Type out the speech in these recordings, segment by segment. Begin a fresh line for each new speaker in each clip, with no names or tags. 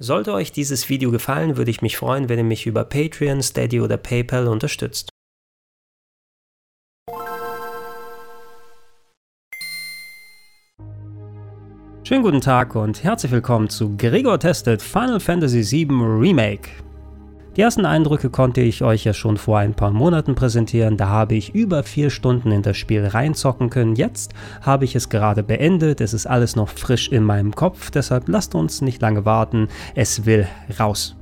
Sollte euch dieses Video gefallen, würde ich mich freuen, wenn ihr mich über Patreon, Steady oder PayPal unterstützt. Schönen guten Tag und herzlich willkommen zu Gregor Testet Final Fantasy VII Remake. Die ersten Eindrücke konnte ich euch ja schon vor ein paar Monaten präsentieren. Da habe ich über vier Stunden in das Spiel reinzocken können. Jetzt habe ich es gerade beendet. Es ist alles noch frisch in meinem Kopf. Deshalb lasst uns nicht lange warten. Es will raus.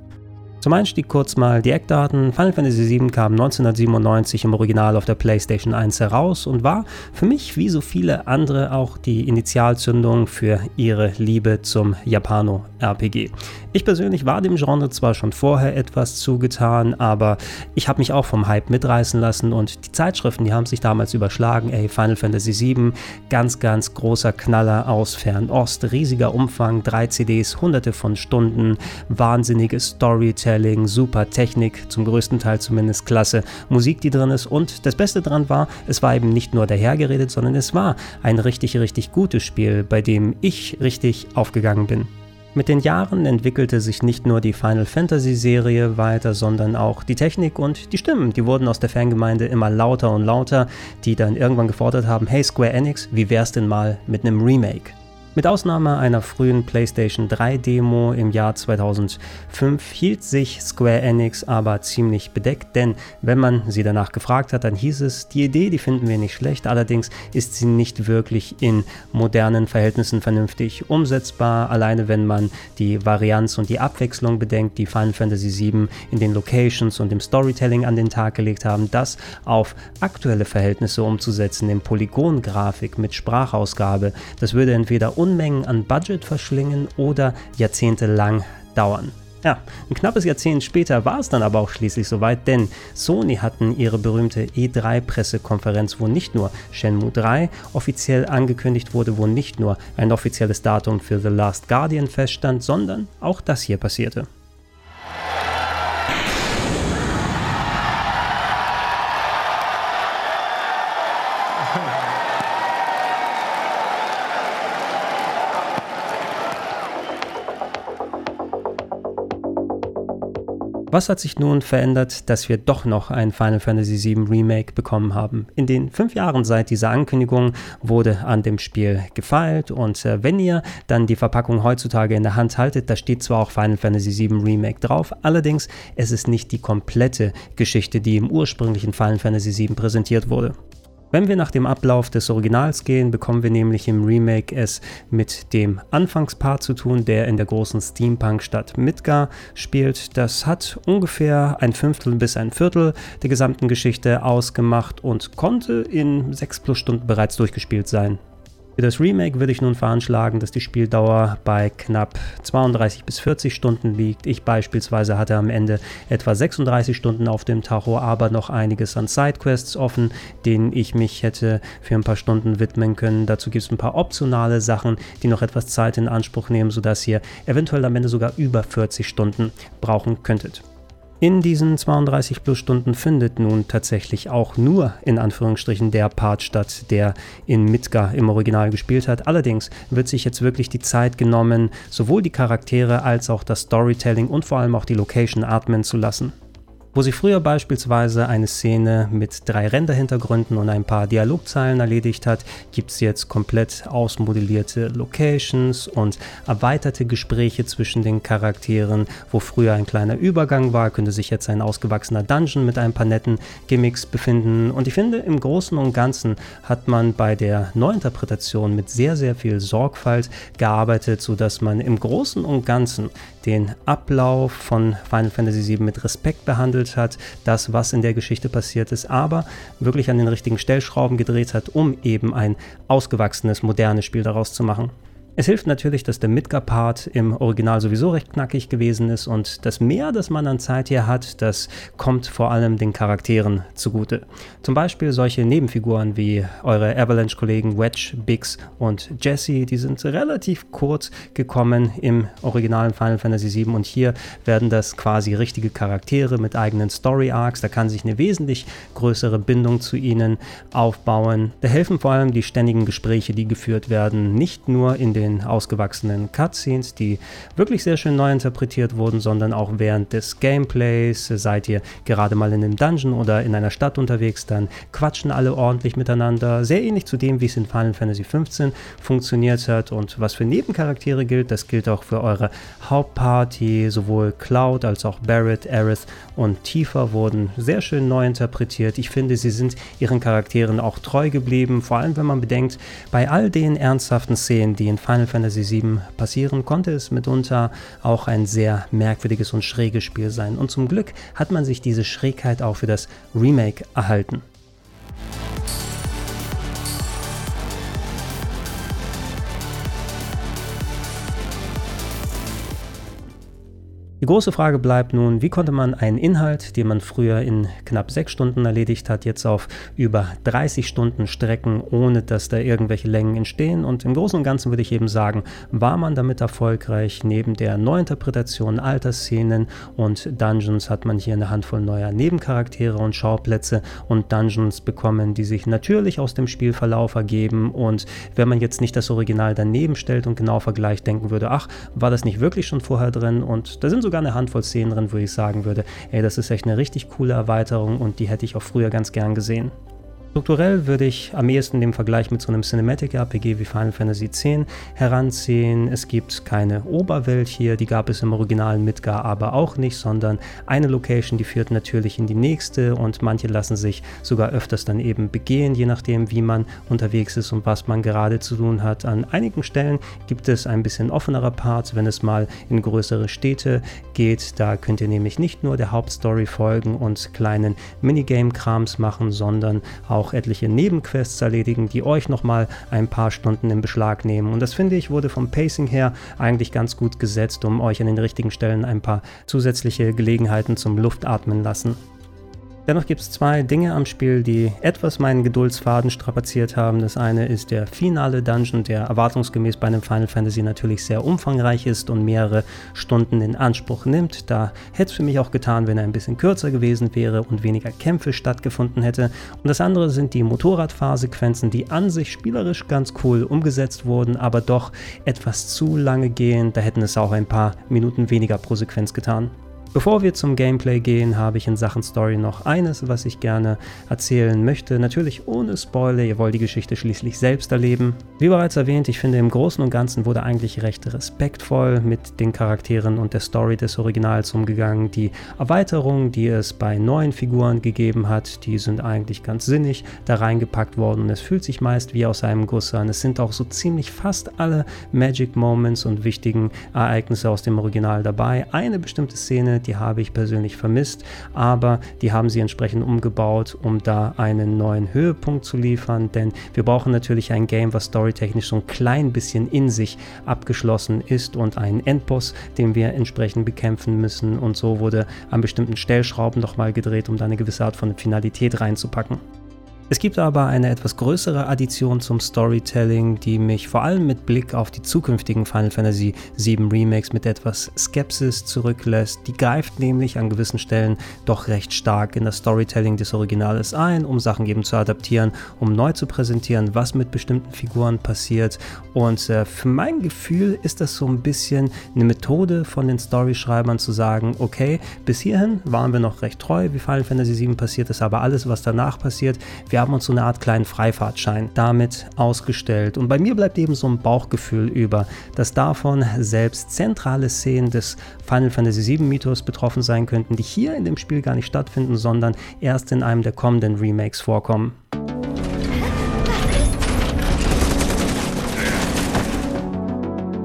Zum Einstieg kurz mal die Eckdaten. Final Fantasy VII kam 1997 im Original auf der PlayStation 1 heraus und war für mich wie so viele andere auch die Initialzündung für ihre Liebe zum Japano-RPG. Ich persönlich war dem Genre zwar schon vorher etwas zugetan, aber ich habe mich auch vom Hype mitreißen lassen und die Zeitschriften, die haben sich damals überschlagen. Ey, Final Fantasy VII, ganz, ganz großer Knaller aus Fernost, riesiger Umfang, drei CDs, hunderte von Stunden, wahnsinniges Storytelling Storytelling, super Technik, zum größten Teil zumindest klasse Musik, die drin ist. Und das Beste daran war, es war eben nicht nur dahergeredet, sondern es war ein richtig, richtig gutes Spiel, bei dem ich richtig aufgegangen bin. Mit den Jahren entwickelte sich nicht nur die Final Fantasy Serie weiter, sondern auch die Technik und die Stimmen. Die wurden aus der Fangemeinde immer lauter und lauter, die dann irgendwann gefordert haben, hey Square Enix, wie wär's denn mal mit einem Remake? Mit Ausnahme einer frühen PlayStation 3 Demo im Jahr 2005 hielt sich Square Enix aber ziemlich bedeckt, denn wenn man sie danach gefragt hat, dann hieß es, die Idee, die finden wir nicht schlecht, allerdings ist sie nicht wirklich in modernen Verhältnissen vernünftig umsetzbar, alleine wenn man die Varianz und die Abwechslung bedenkt, die Final Fantasy VII in den Locations und im Storytelling an den Tag gelegt haben, das auf aktuelle Verhältnisse umzusetzen, in Polygongrafik mit Sprachausgabe, das würde entweder Unmengen an Budget verschlingen oder jahrzehntelang dauern. Ja, ein knappes Jahrzehnt später war es dann aber auch schließlich soweit, denn Sony hatten ihre berühmte E3-Pressekonferenz, wo nicht nur Shenmue 3 offiziell angekündigt wurde, wo nicht nur ein offizielles Datum für The Last Guardian feststand, sondern auch das hier passierte. Was hat sich nun verändert, dass wir doch noch ein Final Fantasy VII Remake bekommen haben? In den fünf Jahren seit dieser Ankündigung wurde an dem Spiel gefeilt und äh, wenn ihr dann die Verpackung heutzutage in der Hand haltet, da steht zwar auch Final Fantasy VII Remake drauf, allerdings es ist nicht die komplette Geschichte, die im ursprünglichen Final Fantasy VII präsentiert wurde. Wenn wir nach dem Ablauf des Originals gehen, bekommen wir nämlich im Remake es mit dem Anfangspart zu tun, der in der großen Steampunk-Stadt Midgar spielt. Das hat ungefähr ein Fünftel bis ein Viertel der gesamten Geschichte ausgemacht und konnte in sechs plus Stunden bereits durchgespielt sein. Für das Remake würde ich nun veranschlagen, dass die Spieldauer bei knapp 32 bis 40 Stunden liegt. Ich beispielsweise hatte am Ende etwa 36 Stunden auf dem Tacho, aber noch einiges an Sidequests offen, denen ich mich hätte für ein paar Stunden widmen können. Dazu gibt es ein paar optionale Sachen, die noch etwas Zeit in Anspruch nehmen, sodass ihr eventuell am Ende sogar über 40 Stunden brauchen könntet. In diesen 32 plus Stunden findet nun tatsächlich auch nur in Anführungsstrichen der Part statt, der in Midgar im Original gespielt hat. Allerdings wird sich jetzt wirklich die Zeit genommen, sowohl die Charaktere als auch das Storytelling und vor allem auch die Location atmen zu lassen. Wo sie früher beispielsweise eine Szene mit drei Renderhintergründen und ein paar Dialogzeilen erledigt hat, gibt es jetzt komplett ausmodellierte Locations und erweiterte Gespräche zwischen den Charakteren. Wo früher ein kleiner Übergang war, könnte sich jetzt ein ausgewachsener Dungeon mit ein paar netten Gimmicks befinden. Und ich finde, im Großen und Ganzen hat man bei der Neuinterpretation mit sehr, sehr viel Sorgfalt gearbeitet, sodass man im Großen und Ganzen den Ablauf von Final Fantasy VII mit Respekt behandelt behandelt hat, das, was in der Geschichte passiert ist, aber wirklich an den richtigen Stellschrauben gedreht hat, um eben ein ausgewachsenes, modernes Spiel daraus zu machen. Es hilft natürlich, dass der Midgar-Part im Original sowieso recht knackig gewesen ist und das Mehr, das man an Zeit hier hat, das kommt vor allem den Charakteren zugute. Zum Beispiel solche Nebenfiguren wie eure Avalanche-Kollegen Wedge, Biggs und Jesse, die sind relativ kurz gekommen im originalen Final Fantasy VII und hier werden das quasi richtige Charaktere mit eigenen Story-Arcs. Da kann sich eine wesentlich größere Bindung zu ihnen aufbauen. Da helfen vor allem die ständigen Gespräche, die geführt werden, nicht nur in den den ausgewachsenen Cutscenes, die wirklich sehr schön neu interpretiert wurden, sondern auch während des Gameplays. Seid ihr gerade mal in einem Dungeon oder in einer Stadt unterwegs, dann quatschen alle ordentlich miteinander. Sehr ähnlich zu dem, wie es in Final Fantasy XV funktioniert hat. Und was für Nebencharaktere gilt, das gilt auch für eure Hauptparty. Sowohl Cloud als auch Barrett, Aerith und Tifa wurden sehr schön neu interpretiert. Ich finde, sie sind ihren Charakteren auch treu geblieben, vor allem wenn man bedenkt, bei all den ernsthaften Szenen, die in Final Fantasy VII passieren, konnte es mitunter auch ein sehr merkwürdiges und schräges Spiel sein. Und zum Glück hat man sich diese Schrägheit auch für das Remake erhalten. Die große Frage bleibt nun, wie konnte man einen Inhalt, den man früher in knapp sechs Stunden erledigt hat, jetzt auf über 30 Stunden strecken, ohne dass da irgendwelche Längen entstehen? Und im Großen und Ganzen würde ich eben sagen, war man damit erfolgreich. Neben der Neuinterpretation alter Szenen und Dungeons hat man hier eine Handvoll neuer Nebencharaktere und Schauplätze und Dungeons bekommen, die sich natürlich aus dem Spielverlauf ergeben. Und wenn man jetzt nicht das Original daneben stellt und genau vergleicht, denken würde, ach, war das nicht wirklich schon vorher drin? Und da sind so sogar eine Handvoll Szenen drin, wo ich sagen würde, ey, das ist echt eine richtig coole Erweiterung und die hätte ich auch früher ganz gern gesehen. Strukturell würde ich am ehesten den Vergleich mit so einem Cinematic-RPG wie Final Fantasy X heranziehen. Es gibt keine Oberwelt hier, die gab es im originalen Midgar aber auch nicht, sondern eine Location, die führt natürlich in die nächste und manche lassen sich sogar öfters dann eben begehen, je nachdem, wie man unterwegs ist und was man gerade zu tun hat. An einigen Stellen gibt es ein bisschen offenere Parts, wenn es mal in größere Städte geht. Da könnt ihr nämlich nicht nur der Hauptstory folgen und kleinen Minigame-Krams machen, sondern auch auch etliche Nebenquests erledigen, die euch nochmal ein paar Stunden in Beschlag nehmen. Und das finde ich wurde vom Pacing her eigentlich ganz gut gesetzt, um euch an den richtigen Stellen ein paar zusätzliche Gelegenheiten zum Luftatmen lassen. Dennoch gibt es zwei Dinge am Spiel, die etwas meinen Geduldsfaden strapaziert haben. Das eine ist der finale Dungeon, der erwartungsgemäß bei einem Final Fantasy natürlich sehr umfangreich ist und mehrere Stunden in Anspruch nimmt. Da hätte es für mich auch getan, wenn er ein bisschen kürzer gewesen wäre und weniger Kämpfe stattgefunden hätte. Und das andere sind die Motorradfahrsequenzen, die an sich spielerisch ganz cool umgesetzt wurden, aber doch etwas zu lange gehen. Da hätten es auch ein paar Minuten weniger pro Sequenz getan. Bevor wir zum Gameplay gehen, habe ich in Sachen Story noch eines, was ich gerne erzählen möchte. Natürlich ohne Spoiler, ihr wollt die Geschichte schließlich selbst erleben. Wie bereits erwähnt, ich finde im Großen und Ganzen wurde eigentlich recht respektvoll mit den Charakteren und der Story des Originals umgegangen. Die Erweiterungen, die es bei neuen Figuren gegeben hat, die sind eigentlich ganz sinnig da reingepackt worden es fühlt sich meist wie aus einem Guss an. Es sind auch so ziemlich fast alle Magic Moments und wichtigen Ereignisse aus dem Original dabei. Eine bestimmte Szene, die habe ich persönlich vermisst, aber die haben sie entsprechend umgebaut, um da einen neuen Höhepunkt zu liefern, denn wir brauchen natürlich ein Game, was storytechnisch so ein klein bisschen in sich abgeschlossen ist und einen Endboss, den wir entsprechend bekämpfen müssen und so wurde an bestimmten Stellschrauben nochmal gedreht, um da eine gewisse Art von Finalität reinzupacken. Es gibt aber eine etwas größere Addition zum Storytelling, die mich vor allem mit Blick auf die zukünftigen Final Fantasy VII Remakes mit etwas Skepsis zurücklässt. Die greift nämlich an gewissen Stellen doch recht stark in das Storytelling des Originales ein, um Sachen eben zu adaptieren, um neu zu präsentieren, was mit bestimmten Figuren passiert. Und äh, für mein Gefühl ist das so ein bisschen eine Methode von den Storyschreibern zu sagen, okay, bis hierhin waren wir noch recht treu, wie Final Fantasy VII passiert ist, aber alles, was danach passiert, wir haben uns so eine Art kleinen Freifahrtschein damit ausgestellt. Und bei mir bleibt eben so ein Bauchgefühl über, dass davon selbst zentrale Szenen des Final Fantasy VII Mythos betroffen sein könnten, die hier in dem Spiel gar nicht stattfinden, sondern erst in einem der kommenden Remakes vorkommen.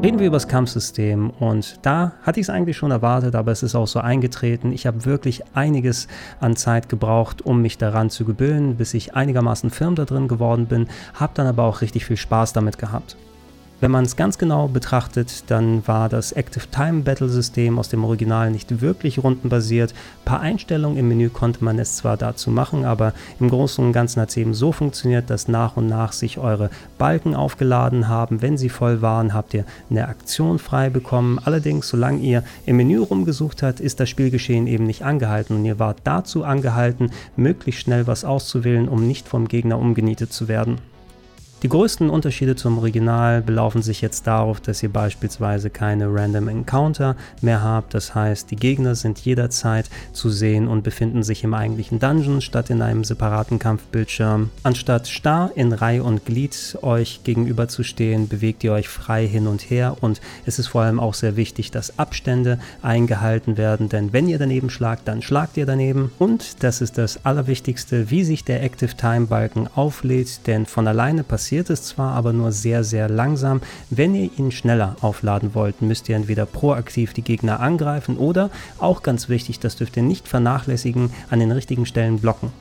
Reden wir über das Kampfsystem und da hatte ich es eigentlich schon erwartet, aber es ist auch so eingetreten. Ich habe wirklich einiges an Zeit gebraucht, um mich daran zu gewöhnen, bis ich einigermaßen firm da drin geworden bin, habe dann aber auch richtig viel Spaß damit gehabt. Wenn man es ganz genau betrachtet, dann war das Active Time Battle System aus dem Original nicht wirklich rundenbasiert. Ein paar Einstellungen im Menü konnte man es zwar dazu machen, aber im Großen und Ganzen hat es eben so funktioniert, dass nach und nach sich eure Balken aufgeladen haben. Wenn sie voll waren, habt ihr eine Aktion frei bekommen. Allerdings, solange ihr im Menü rumgesucht habt, ist das Spielgeschehen eben nicht angehalten und ihr wart dazu angehalten, möglichst schnell was auszuwählen, um nicht vom Gegner umgenietet zu werden. Die größten Unterschiede zum Original belaufen sich jetzt darauf, dass ihr beispielsweise keine Random Encounter mehr habt. Das heißt, die Gegner sind jederzeit zu sehen und befinden sich im eigentlichen Dungeon statt in einem separaten Kampfbildschirm. Anstatt starr in Reihe und Glied euch gegenüber zu stehen, bewegt ihr euch frei hin und her und es ist vor allem auch sehr wichtig, dass Abstände eingehalten werden, denn wenn ihr daneben schlagt, dann schlagt ihr daneben. Und das ist das Allerwichtigste, wie sich der Active Time Balken auflädt, denn von alleine passiert passiert es zwar, aber nur sehr, sehr langsam. Wenn ihr ihn schneller aufladen wollt, müsst ihr entweder proaktiv die Gegner angreifen oder, auch ganz wichtig, das dürft ihr nicht vernachlässigen, an den richtigen Stellen blocken.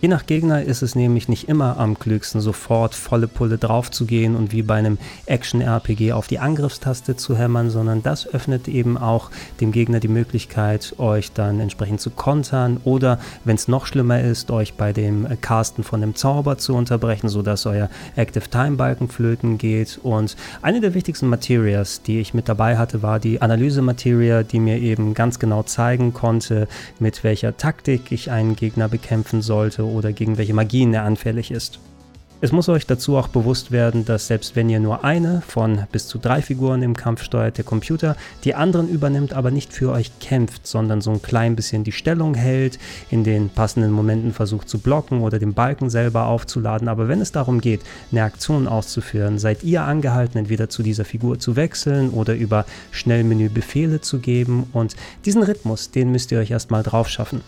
Je nach Gegner ist es nämlich nicht immer am klügsten, sofort volle Pulle drauf zu gehen und wie bei einem Action-RPG auf die Angriffstaste zu hämmern, sondern das öffnet eben auch dem Gegner die Möglichkeit, euch dann entsprechend zu kontern oder, wenn es noch schlimmer ist, euch bei dem Casten von dem Zauber zu unterbrechen, sodass euer Active Time Balken flöten geht. Und eine der wichtigsten Materias, die ich mit dabei hatte, war die Analyse-Materia, die mir eben ganz genau zeigen konnte, mit welcher Taktik ich einen Gegner bekämpfen sollte oder gegen welche Magien er anfällig ist. Es muss euch dazu auch bewusst werden, dass selbst wenn ihr nur eine von bis zu drei Figuren im Kampf steuert, der Computer die anderen übernimmt, aber nicht für euch kämpft, sondern so ein klein bisschen die Stellung hält, in den passenden Momenten versucht zu blocken oder den Balken selber aufzuladen. Aber wenn es darum geht, eine Aktion auszuführen, seid ihr angehalten, entweder zu dieser Figur zu wechseln oder über Schnellmenü Befehle zu geben. Und diesen Rhythmus, den müsst ihr euch erstmal drauf schaffen.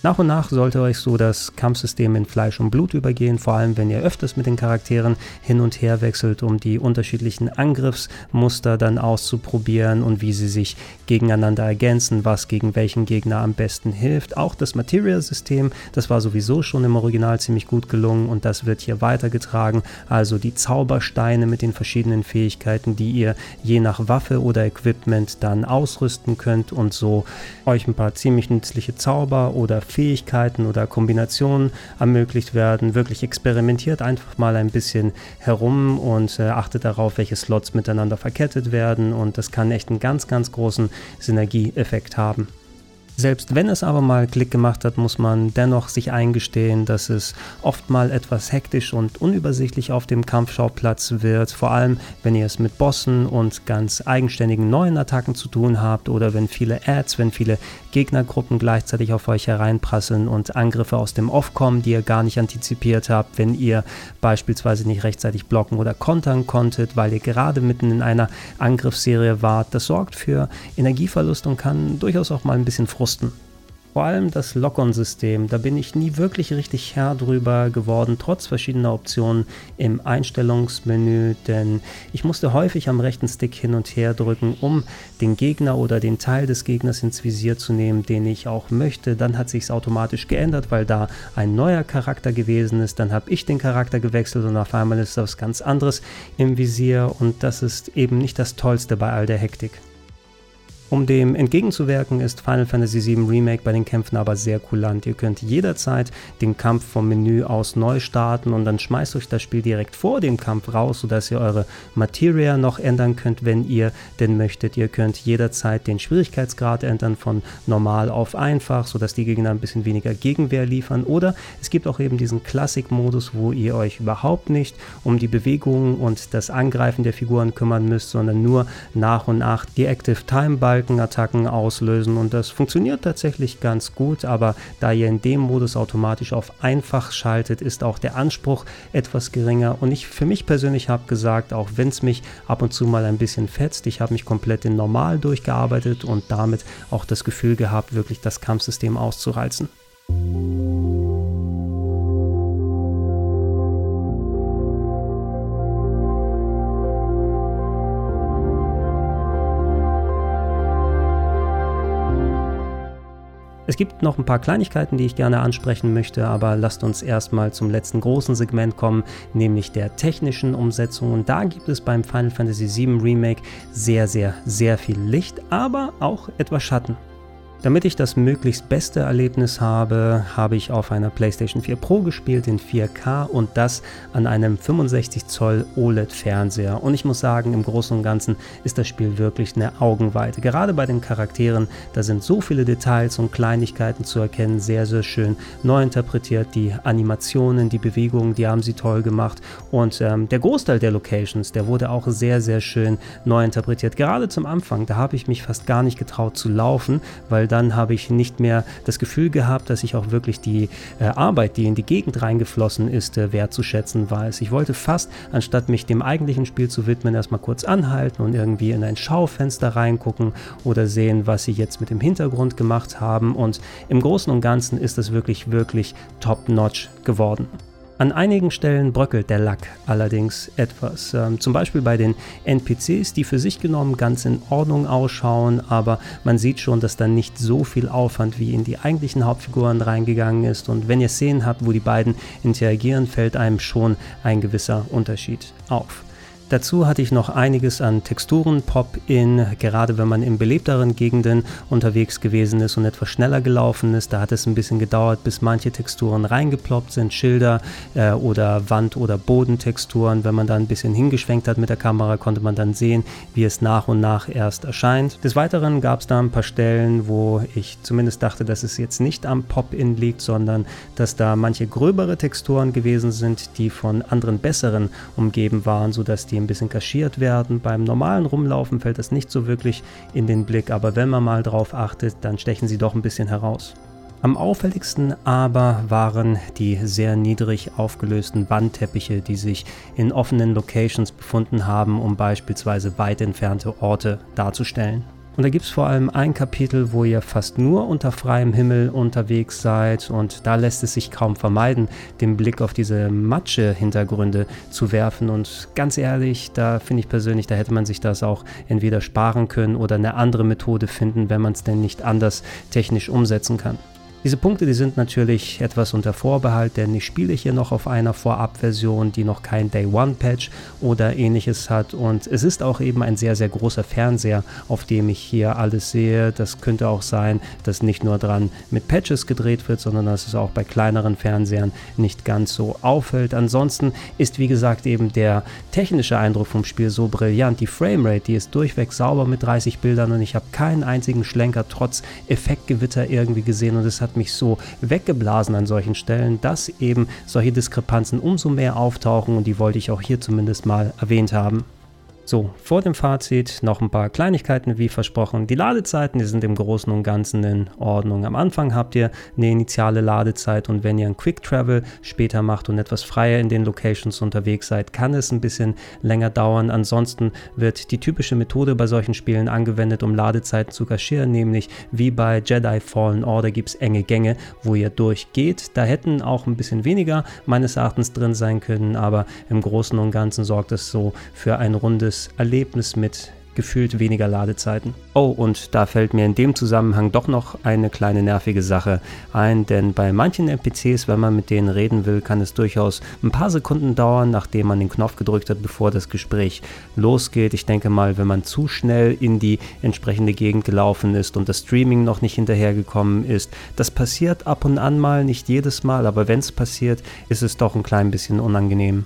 Nach und nach sollte euch so das Kampfsystem in Fleisch und Blut übergehen, vor allem wenn ihr öfters mit den Charakteren hin und her wechselt, um die unterschiedlichen Angriffsmuster dann auszuprobieren und wie sie sich gegeneinander ergänzen, was gegen welchen Gegner am besten hilft. Auch das Material-System, das war sowieso schon im Original ziemlich gut gelungen und das wird hier weitergetragen. Also die Zaubersteine mit den verschiedenen Fähigkeiten, die ihr je nach Waffe oder Equipment dann ausrüsten könnt und so euch ein paar ziemlich nützliche Zauber oder Fähigkeiten oder Kombinationen ermöglicht werden. Wirklich experimentiert einfach mal ein bisschen herum und äh, achtet darauf, welche Slots miteinander verkettet werden und das kann echt einen ganz, ganz großen Synergieeffekt haben. Selbst wenn es aber mal Klick gemacht hat, muss man dennoch sich eingestehen, dass es oft mal etwas hektisch und unübersichtlich auf dem Kampfschauplatz wird, vor allem wenn ihr es mit Bossen und ganz eigenständigen neuen Attacken zu tun habt oder wenn viele Ads, wenn viele Gegnergruppen gleichzeitig auf euch hereinprasseln und Angriffe aus dem Off kommen, die ihr gar nicht antizipiert habt, wenn ihr beispielsweise nicht rechtzeitig blocken oder kontern konntet, weil ihr gerade mitten in einer Angriffsserie wart. Das sorgt für Energieverlust und kann durchaus auch mal ein bisschen frustrieren Posten. Vor allem das Lock-on-System, da bin ich nie wirklich richtig Herr drüber geworden, trotz verschiedener Optionen im Einstellungsmenü, denn ich musste häufig am rechten Stick hin und her drücken, um den Gegner oder den Teil des Gegners ins Visier zu nehmen, den ich auch möchte. Dann hat sich es automatisch geändert, weil da ein neuer Charakter gewesen ist. Dann habe ich den Charakter gewechselt und auf einmal ist was ganz anderes im Visier und das ist eben nicht das Tollste bei all der Hektik. Um dem entgegenzuwirken, ist Final Fantasy VII Remake bei den Kämpfen aber sehr kulant. Ihr könnt jederzeit den Kampf vom Menü aus neu starten und dann schmeißt euch das Spiel direkt vor dem Kampf raus, sodass ihr eure Materia noch ändern könnt, wenn ihr denn möchtet. Ihr könnt jederzeit den Schwierigkeitsgrad ändern von normal auf einfach, sodass die Gegner ein bisschen weniger Gegenwehr liefern. Oder es gibt auch eben diesen Classic-Modus, wo ihr euch überhaupt nicht um die Bewegungen und das Angreifen der Figuren kümmern müsst, sondern nur nach und nach die Active Time Bar Balkenattacken auslösen. Und das funktioniert tatsächlich ganz gut, aber da ihr in dem Modus automatisch auf einfach schaltet, ist auch der Anspruch etwas geringer. Und ich für mich persönlich habe gesagt, auch wenn es mich ab und zu mal ein bisschen fetzt, ich habe mich komplett in normal durchgearbeitet und damit auch das Gefühl gehabt, wirklich das Kampfsystem auszureizen. Es gibt noch ein paar Kleinigkeiten, die ich gerne ansprechen möchte, aber lasst uns erstmal zum letzten großen Segment kommen, nämlich der technischen Umsetzung. Und da gibt es beim Final Fantasy VII Remake sehr, sehr, sehr viel Licht, aber auch etwas Schatten. Damit ich das möglichst beste Erlebnis habe, habe ich auf einer PlayStation 4 Pro gespielt in 4K und das an einem 65 Zoll OLED-Fernseher. Und ich muss sagen, im Großen und Ganzen ist das Spiel wirklich eine Augenweite. Gerade bei den Charakteren, da sind so viele Details und Kleinigkeiten zu erkennen, sehr, sehr schön neu interpretiert. Die Animationen, die Bewegungen, die haben sie toll gemacht. Und ähm, der Großteil der Locations, der wurde auch sehr, sehr schön neu interpretiert. Gerade zum Anfang, da habe ich mich fast gar nicht getraut zu laufen, weil dann habe ich nicht mehr das Gefühl gehabt, dass ich auch wirklich die äh, Arbeit, die in die Gegend reingeflossen ist, äh, wertzuschätzen weiß. Ich wollte fast, anstatt mich dem eigentlichen Spiel zu widmen, erstmal kurz anhalten und irgendwie in ein Schaufenster reingucken oder sehen, was sie jetzt mit dem Hintergrund gemacht haben. Und im Großen und Ganzen ist es wirklich, wirklich top-notch geworden. An einigen Stellen bröckelt der Lack allerdings etwas. Ähm, zum Beispiel bei den NPCs, die für sich genommen ganz in Ordnung ausschauen, aber man sieht schon, dass da nicht so viel Aufwand wie in die eigentlichen Hauptfiguren reingegangen ist. Und wenn ihr Szenen habt, wo die beiden interagieren, fällt einem schon ein gewisser Unterschied auf. Dazu hatte ich noch einiges an Texturen-Pop-In, gerade wenn man in belebteren Gegenden unterwegs gewesen ist und etwas schneller gelaufen ist. Da hat es ein bisschen gedauert, bis manche Texturen reingeploppt sind, Schilder äh, oder Wand- oder Bodentexturen. Wenn man da ein bisschen hingeschwenkt hat mit der Kamera, konnte man dann sehen, wie es nach und nach erst erscheint. Des Weiteren gab es da ein paar Stellen, wo ich zumindest dachte, dass es jetzt nicht am Pop-In liegt, sondern dass da manche gröbere Texturen gewesen sind, die von anderen besseren umgeben waren, sodass die ein bisschen kaschiert werden. Beim normalen Rumlaufen fällt das nicht so wirklich in den Blick, aber wenn man mal drauf achtet, dann stechen sie doch ein bisschen heraus. Am auffälligsten aber waren die sehr niedrig aufgelösten Wandteppiche, die sich in offenen Locations befunden haben, um beispielsweise weit entfernte Orte darzustellen. Und da gibt es vor allem ein Kapitel, wo ihr fast nur unter freiem Himmel unterwegs seid und da lässt es sich kaum vermeiden, den Blick auf diese Matsche-Hintergründe zu werfen. Und ganz ehrlich, da finde ich persönlich, da hätte man sich das auch entweder sparen können oder eine andere Methode finden, wenn man es denn nicht anders technisch umsetzen kann. Diese Punkte, die sind natürlich etwas unter Vorbehalt, denn ich spiele hier noch auf einer Vorabversion, die noch kein Day One Patch oder ähnliches hat und es ist auch eben ein sehr, sehr großer Fernseher, auf dem ich hier alles sehe. Das könnte auch sein, dass nicht nur dran mit Patches gedreht wird, sondern dass es auch bei kleineren Fernsehern nicht ganz so auffällt. Ansonsten ist, wie gesagt, eben der technische Eindruck vom Spiel so brillant. Die Framerate, die ist durchweg sauber mit 30 Bildern und ich habe keinen einzigen Schlenker trotz Effektgewitter irgendwie gesehen und es hat hat mich so weggeblasen an solchen Stellen, dass eben solche Diskrepanzen umso mehr auftauchen und die wollte ich auch hier zumindest mal erwähnt haben. So, vor dem Fazit noch ein paar Kleinigkeiten wie versprochen. Die Ladezeiten, die sind im Großen und Ganzen in Ordnung. Am Anfang habt ihr eine initiale Ladezeit und wenn ihr ein Quick Travel später macht und etwas freier in den Locations unterwegs seid, kann es ein bisschen länger dauern. Ansonsten wird die typische Methode bei solchen Spielen angewendet, um Ladezeiten zu kaschieren, nämlich wie bei Jedi Fallen Order gibt es enge Gänge, wo ihr durchgeht. Da hätten auch ein bisschen weniger meines Erachtens drin sein können, aber im Großen und Ganzen sorgt es so für ein rundes Erlebnis mit gefühlt weniger Ladezeiten. Oh, und da fällt mir in dem Zusammenhang doch noch eine kleine nervige Sache ein, denn bei manchen NPCs, wenn man mit denen reden will, kann es durchaus ein paar Sekunden dauern, nachdem man den Knopf gedrückt hat, bevor das Gespräch losgeht. Ich denke mal, wenn man zu schnell in die entsprechende Gegend gelaufen ist und das Streaming noch nicht hinterhergekommen ist, das passiert ab und an mal, nicht jedes Mal, aber wenn es passiert, ist es doch ein klein bisschen unangenehm.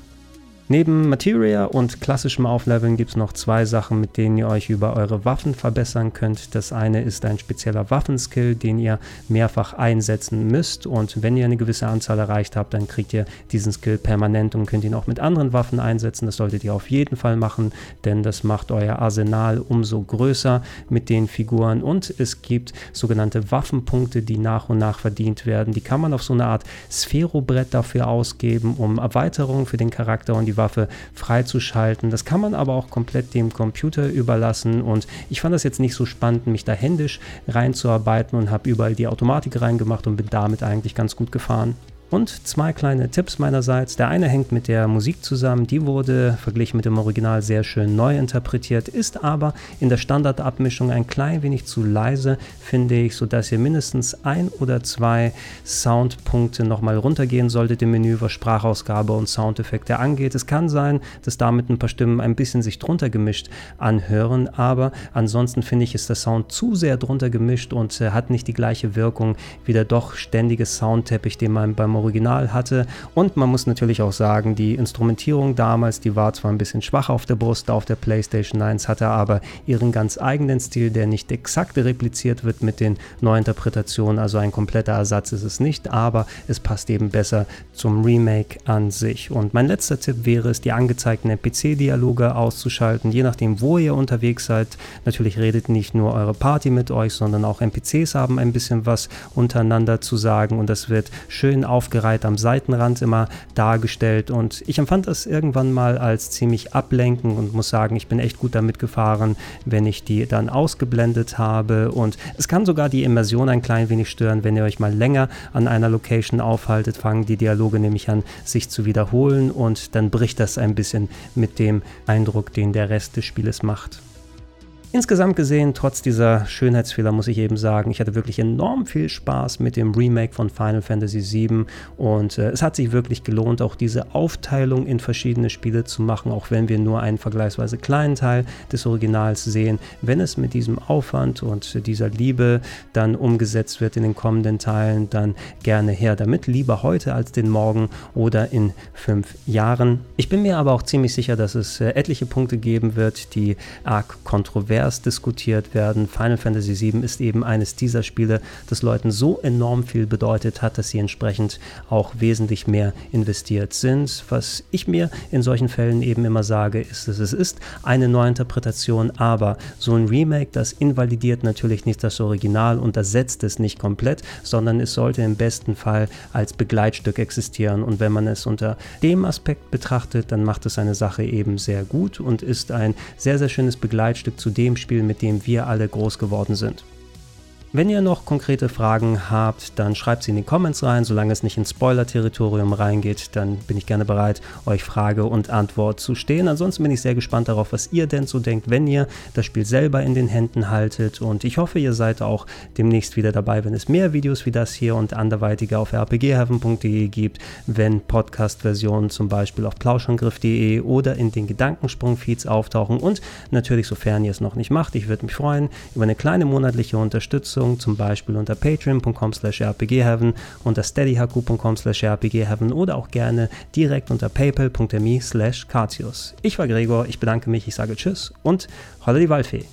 Neben Materia und klassischem Aufleveln gibt es noch zwei Sachen, mit denen ihr euch über eure Waffen verbessern könnt. Das eine ist ein spezieller Waffenskill, den ihr mehrfach einsetzen müsst und wenn ihr eine gewisse Anzahl erreicht habt, dann kriegt ihr diesen Skill permanent und könnt ihn auch mit anderen Waffen einsetzen. Das solltet ihr auf jeden Fall machen, denn das macht euer Arsenal umso größer mit den Figuren und es gibt sogenannte Waffenpunkte, die nach und nach verdient werden. Die kann man auf so eine Art Sphärobrett dafür ausgeben, um Erweiterungen für den Charakter und die Waffe freizuschalten. Das kann man aber auch komplett dem Computer überlassen und ich fand das jetzt nicht so spannend, mich da händisch reinzuarbeiten und habe überall die Automatik reingemacht und bin damit eigentlich ganz gut gefahren. Und zwei kleine Tipps meinerseits. Der eine hängt mit der Musik zusammen, die wurde verglichen mit dem Original sehr schön neu interpretiert, ist aber in der Standardabmischung ein klein wenig zu leise, finde ich, sodass ihr mindestens ein oder zwei Soundpunkte nochmal runtergehen solltet im Menü, was Sprachausgabe und Soundeffekte angeht. Es kann sein, dass damit ein paar Stimmen ein bisschen sich drunter gemischt anhören, aber ansonsten finde ich, ist der Sound zu sehr drunter gemischt und äh, hat nicht die gleiche Wirkung wie der doch ständige Soundteppich, den man beim Original hatte. Und man muss natürlich auch sagen, die Instrumentierung damals, die war zwar ein bisschen schwach auf der Brust auf der PlayStation 1, hatte aber ihren ganz eigenen Stil, der nicht exakt repliziert wird mit den Neuinterpretationen. Also ein kompletter Ersatz ist es nicht, aber es passt eben besser zum Remake an sich. Und mein letzter Tipp wäre es, die angezeigten NPC-Dialoge auszuschalten, je nachdem, wo ihr unterwegs seid. Natürlich redet nicht nur eure Party mit euch, sondern auch NPCs haben ein bisschen was untereinander zu sagen und das wird schön aufgereiht am Seitenrand immer dargestellt. Und ich empfand das irgendwann mal als ziemlich ablenken und muss sagen, ich bin echt gut damit gefahren, wenn ich die dann ausgeblendet habe. Und es kann sogar die Immersion ein klein wenig stören, wenn ihr euch mal länger an einer Location aufhaltet, fangen die Dialoge nämlich an, sich zu wiederholen und dann bricht das ein bisschen mit dem Eindruck, den der Rest des Spieles macht. Insgesamt gesehen, trotz dieser Schönheitsfehler muss ich eben sagen, ich hatte wirklich enorm viel Spaß mit dem Remake von Final Fantasy VII und äh, es hat sich wirklich gelohnt, auch diese Aufteilung in verschiedene Spiele zu machen, auch wenn wir nur einen vergleichsweise kleinen Teil des Originals sehen. Wenn es mit diesem Aufwand und dieser Liebe dann umgesetzt wird in den kommenden Teilen, dann gerne her damit, lieber heute als den Morgen oder in fünf Jahren. Ich bin mir aber auch ziemlich sicher, dass es äh, etliche Punkte geben wird, die arg kontrovers kontrovers diskutiert werden. Final Fantasy VII ist eben eines dieser Spiele, das Leuten so enorm viel bedeutet hat, dass sie entsprechend auch wesentlich mehr investiert sind. Was ich mir in solchen Fällen eben immer sage, ist, dass es ist eine Neuinterpretation, aber so ein Remake, das invalidiert natürlich nicht das Original und ersetzt es nicht komplett, sondern es sollte im besten Fall als Begleitstück existieren. Und wenn man es unter dem Aspekt betrachtet, dann macht es eine Sache eben sehr gut und ist ein sehr, sehr schönes Begleitstück zu dem, dem Spiel, mit dem wir alle groß geworden sind. Wenn ihr noch konkrete Fragen habt, dann schreibt sie in die Comments rein. Solange es nicht ins Spoiler-Territorium reingeht, dann bin ich gerne bereit, euch Frage und Antwort zu stehen. Ansonsten bin ich sehr gespannt darauf, was ihr denn so denkt, wenn ihr das Spiel selber in den Händen haltet. Und ich hoffe, ihr seid auch demnächst wieder dabei, wenn es mehr Videos wie das hier und anderweitige auf rpgheaven.de gibt, wenn Podcast-Versionen zum Beispiel auf plauschangriff.de oder in den Gedankensprung-Feeds auftauchen. Und natürlich, sofern ihr es noch nicht macht, ich würde mich freuen über eine kleine monatliche Unterstützung Unterstützung, zum Beispiel unter patreon.com slash rpgheaven, unter steadyhq.com slash rpgheaven oder auch gerne direkt unter paypal.me slash katius. Ich war Gregor, ich bedanke mich, ich sage Tschüss und Holla die Waldfee.